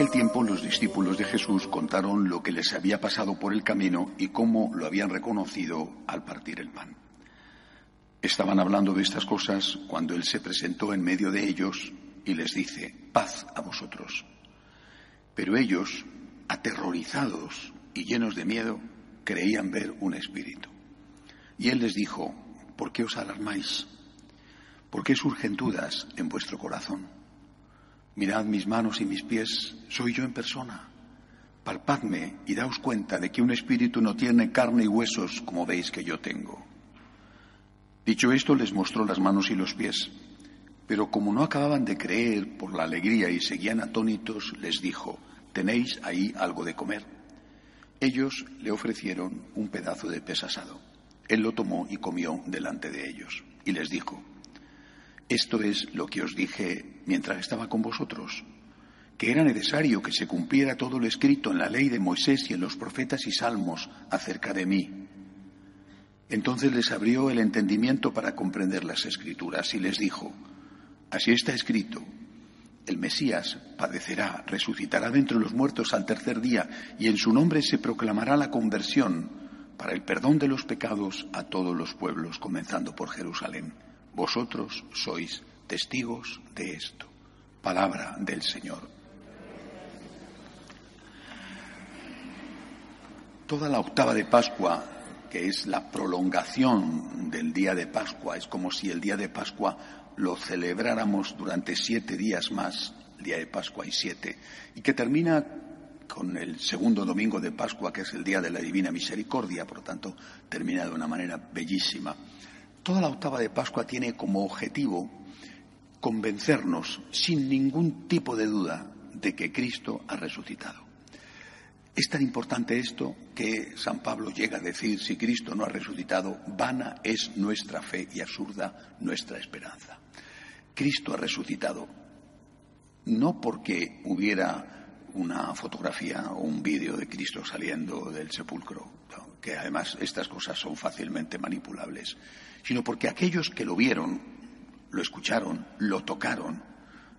aquel tiempo los discípulos de Jesús contaron lo que les había pasado por el camino y cómo lo habían reconocido al partir el pan. Estaban hablando de estas cosas cuando Él se presentó en medio de ellos y les dice, paz a vosotros. Pero ellos, aterrorizados y llenos de miedo, creían ver un espíritu. Y Él les dijo, ¿por qué os alarmáis? ¿Por qué surgen dudas en vuestro corazón? Mirad mis manos y mis pies, soy yo en persona. Palpadme y daos cuenta de que un espíritu no tiene carne y huesos como veis que yo tengo. Dicho esto, les mostró las manos y los pies. Pero como no acababan de creer por la alegría y seguían atónitos, les dijo, ¿tenéis ahí algo de comer? Ellos le ofrecieron un pedazo de pez asado. Él lo tomó y comió delante de ellos. Y les dijo, esto es lo que os dije mientras estaba con vosotros, que era necesario que se cumpliera todo lo escrito en la ley de Moisés y en los profetas y salmos acerca de mí. Entonces les abrió el entendimiento para comprender las escrituras y les dijo, así está escrito, el Mesías padecerá, resucitará de entre los muertos al tercer día y en su nombre se proclamará la conversión para el perdón de los pecados a todos los pueblos, comenzando por Jerusalén. Vosotros sois testigos de esto. Palabra del Señor. Toda la octava de Pascua, que es la prolongación del día de Pascua, es como si el día de Pascua lo celebráramos durante siete días más, el día de Pascua y siete, y que termina con el segundo domingo de Pascua, que es el día de la Divina Misericordia, por lo tanto, termina de una manera bellísima. Toda la octava de Pascua tiene como objetivo convencernos sin ningún tipo de duda de que Cristo ha resucitado. Es tan importante esto que San Pablo llega a decir, si Cristo no ha resucitado, vana es nuestra fe y absurda nuestra esperanza. Cristo ha resucitado no porque hubiera una fotografía o un vídeo de Cristo saliendo del sepulcro, que además estas cosas son fácilmente manipulables, sino porque aquellos que lo vieron, lo escucharon, lo tocaron,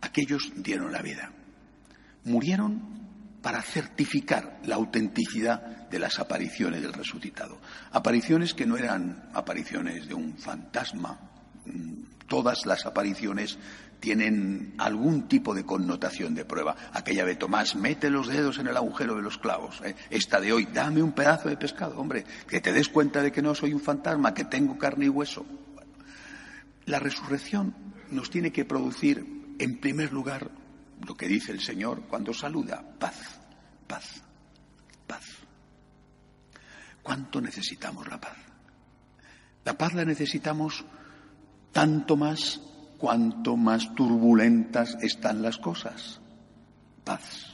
aquellos dieron la vida. Murieron para certificar la autenticidad de las apariciones del resucitado. Apariciones que no eran apariciones de un fantasma. Todas las apariciones tienen algún tipo de connotación de prueba. Aquella de Tomás, mete los dedos en el agujero de los clavos. ¿eh? Esta de hoy, dame un pedazo de pescado, hombre, que te des cuenta de que no soy un fantasma, que tengo carne y hueso. La resurrección nos tiene que producir, en primer lugar, lo que dice el Señor cuando saluda, paz, paz, paz. ¿Cuánto necesitamos la paz? La paz la necesitamos tanto más cuanto más turbulentas están las cosas. Paz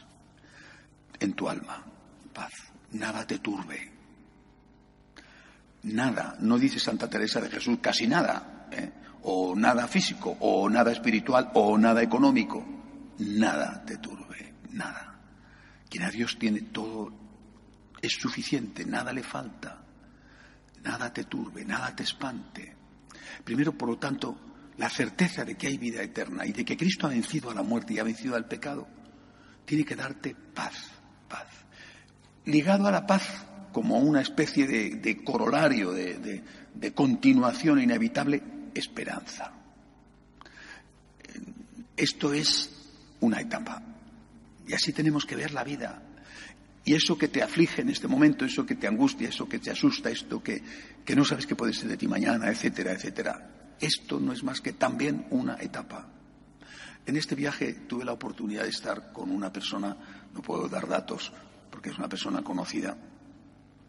en tu alma, paz. Nada te turbe. Nada, no dice Santa Teresa de Jesús, casi nada, ¿eh? o nada físico, o nada espiritual, o nada económico. Nada te turbe, nada. Quien a Dios tiene todo es suficiente, nada le falta. Nada te turbe, nada te espante. Primero, por lo tanto, la certeza de que hay vida eterna y de que Cristo ha vencido a la muerte y ha vencido al pecado, tiene que darte paz, paz. Ligado a la paz como una especie de, corolario, de, de continuación inevitable, esperanza. Esto es una etapa. Y así tenemos que ver la vida. Y eso que te aflige en este momento, eso que te angustia, eso que te asusta, esto que, que no sabes qué puede ser de ti mañana, etcétera, etcétera, esto no es más que también una etapa. En este viaje tuve la oportunidad de estar con una persona, no puedo dar datos porque es una persona conocida,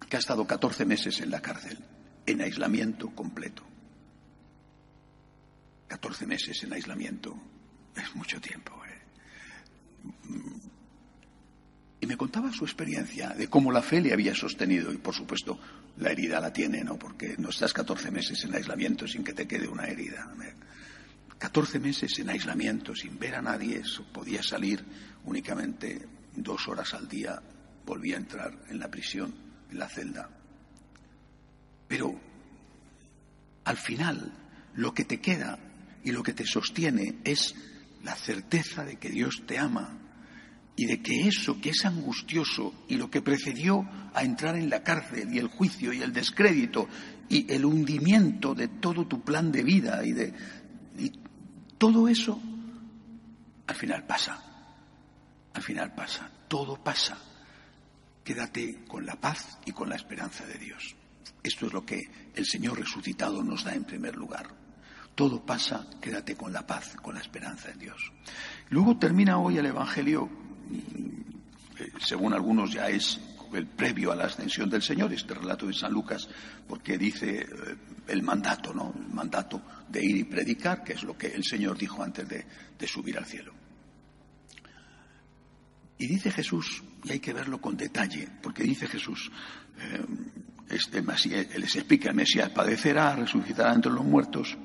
que ha estado 14 meses en la cárcel, en aislamiento completo. 14 meses en aislamiento es mucho tiempo. ¿eh? Me contaba su experiencia de cómo la fe le había sostenido. Y por supuesto, la herida la tiene, ¿no? Porque no estás 14 meses en aislamiento sin que te quede una herida. 14 meses en aislamiento sin ver a nadie, podía salir únicamente dos horas al día, volvía a entrar en la prisión, en la celda. Pero al final, lo que te queda y lo que te sostiene es la certeza de que Dios te ama y de que eso que es angustioso y lo que precedió a entrar en la cárcel y el juicio y el descrédito y el hundimiento de todo tu plan de vida y de y todo eso al final pasa. Al final pasa, todo pasa. Quédate con la paz y con la esperanza de Dios. Esto es lo que el Señor resucitado nos da en primer lugar. Todo pasa, quédate con la paz, con la esperanza en Dios. Luego termina hoy el Evangelio según algunos ya es el previo a la ascensión del Señor, este relato de San Lucas, porque dice eh, el mandato, ¿no? El mandato de ir y predicar, que es lo que el Señor dijo antes de, subir al cielo. Y dice Jesús, y hay que verlo con detalle, porque dice Jesús, eh, este les explica, el Mesías padecerá, resucitará entre los muertos,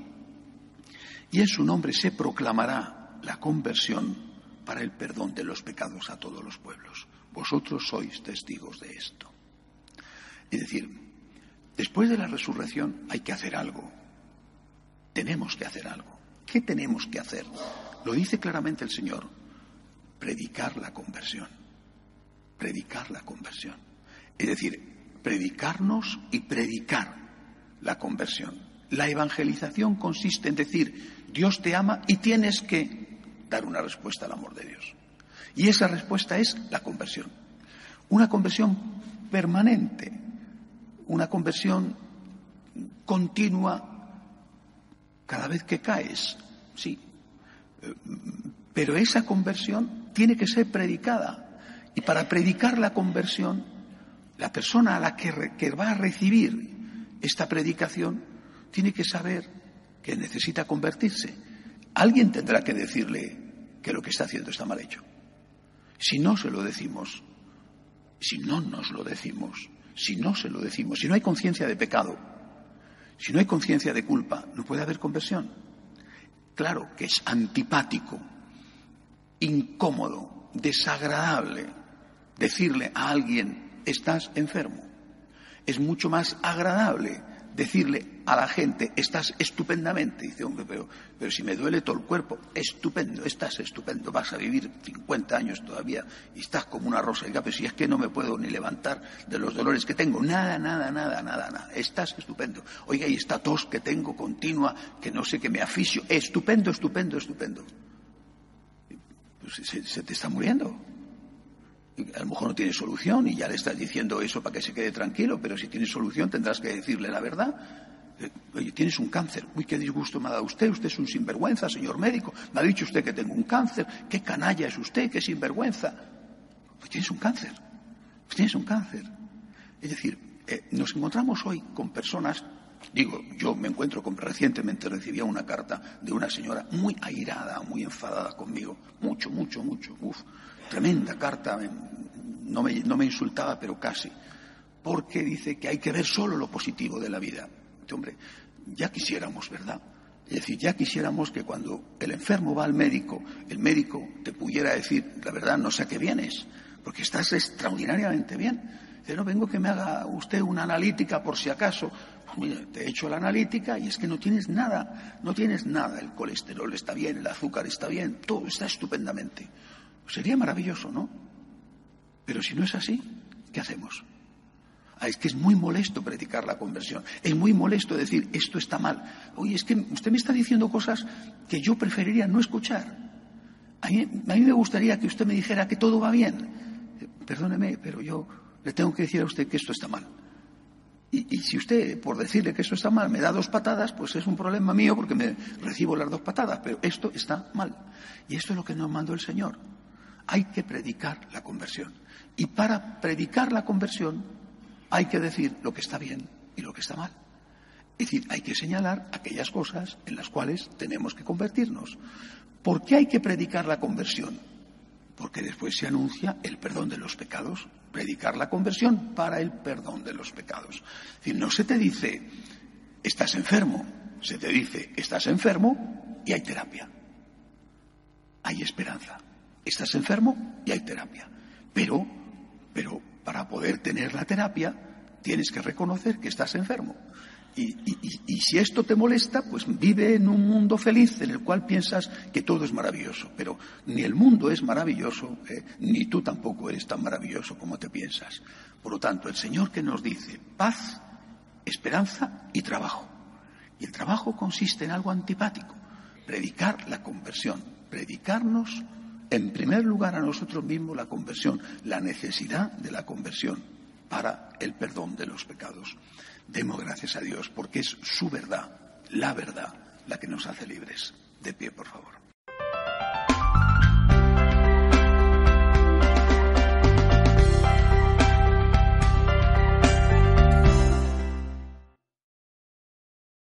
y en su nombre se proclamará la conversión para el perdón de los pecados a todos los pueblos. Vosotros sois testigos de esto. Es decir, después de la resurrección hay que hacer algo. Tenemos que hacer algo. ¿Qué tenemos que hacer? Lo dice claramente el Señor. Predicar la conversión. Predicar la conversión. Es decir, predicarnos y predicar la conversión. La evangelización consiste en decir, Dios te ama y tienes que dar una respuesta al amor de Dios. Y esa respuesta es la conversión. Una conversión permanente, una conversión continua cada vez que caes, sí. Pero esa conversión tiene que ser predicada. Y para predicar la conversión, la persona a la que, que va a recibir esta predicación tiene que saber que necesita convertirse Alguien tendrá que decirle que lo que está haciendo está mal hecho. Si no se lo decimos, si no nos lo decimos, si no se lo decimos, si no hay conciencia de pecado, si no hay conciencia de culpa, no puede haber conversión. Claro que es antipático, incómodo, desagradable decirle a alguien, estás enfermo. Es mucho más agradable decirle a la gente, estás estupendamente. Dice, hombre, pero, pero si me duele todo el cuerpo, estupendo, estás estupendo, vas a vivir 50 años todavía y estás como una rosa. Pero si es que no me puedo ni levantar de los dolores que tengo, nada, nada, nada, nada, nada. Estás estupendo. Oiga, y esta tos que tengo continua, que no sé, que me aficio, estupendo, estupendo, estupendo. Pues se te está muriendo a lo mejor no tiene solución y ya le estás diciendo eso para que se quede tranquilo, pero si tiene solución tendrás que decirle la verdad. Oye, tienes un cáncer. Uy, qué disgusto me ha dado usted. Usted es un sinvergüenza, señor médico. Me ha dicho usted que tengo un cáncer. Qué canalla es usted, qué sinvergüenza. Pues tienes un cáncer. Pues tienes un cáncer. Es decir, eh, nos encontramos hoy con personas Digo, yo me encuentro con, recientemente recibía una carta de una señora muy airada, muy enfadada conmigo, mucho, mucho, mucho, uf, tremenda carta, no me, no me insultaba, pero casi, porque dice que hay que ver solo lo positivo de la vida. Hombre, ya quisiéramos, ¿verdad? Es decir, ya quisiéramos que cuando el enfermo va al médico, el médico te pudiera decir, la verdad, no sé a qué vienes, porque estás extraordinariamente bien. Dice, no vengo que me haga usted una analítica por si acaso. Pues te he hecho la analítica y es que no tienes nada, no tienes nada. El colesterol está bien, el azúcar está bien, todo está estupendamente. Sería maravilloso, ¿no? Pero si no es así, ¿qué hacemos? Ah, es que es muy molesto predicar la conversión. Es muy molesto decir, esto está mal. Oye, es que usted me está diciendo cosas que yo preferiría no escuchar. A mí, a mí me gustaría que usted me dijera que todo va bien. Perdóneme, pero yo le tengo que decir a usted que esto está mal. Y, si usted, por decirle que esto está mal, me da dos patadas, pues es un problema mío porque me recibo las dos patadas, pero esto está mal. Y esto es lo que nos mandó el Señor. Hay que predicar la conversión. Y para predicar la conversión hay que decir lo que está bien y lo que está mal. Es decir, hay que señalar aquellas cosas en las cuales tenemos que convertirnos. ¿Por qué hay que predicar la conversión? Porque después se anuncia el perdón de los pecados predicar la conversión para el perdón de los pecados. Es decir, no se te dice, estás enfermo, se te dice, estás enfermo y hay terapia. Hay esperanza. Estás enfermo y hay terapia. Pero, pero para poder tener la terapia tienes que reconocer que estás enfermo. Y, si esto te molesta, pues vive en un mundo feliz en el cual piensas que todo es maravilloso. Pero ni el mundo es maravilloso, eh, ni tú tampoco eres tan maravilloso como te piensas. Por lo tanto, el Señor que nos dice paz, esperanza y trabajo. Y el trabajo consiste en algo antipático, predicar la conversión, predicarnos en primer lugar a nosotros mismos la conversión, la necesidad de la conversión para el perdón de los pecados. Demos gracias a Dios porque es su verdad, la verdad, la que nos hace libres. De pie, por favor.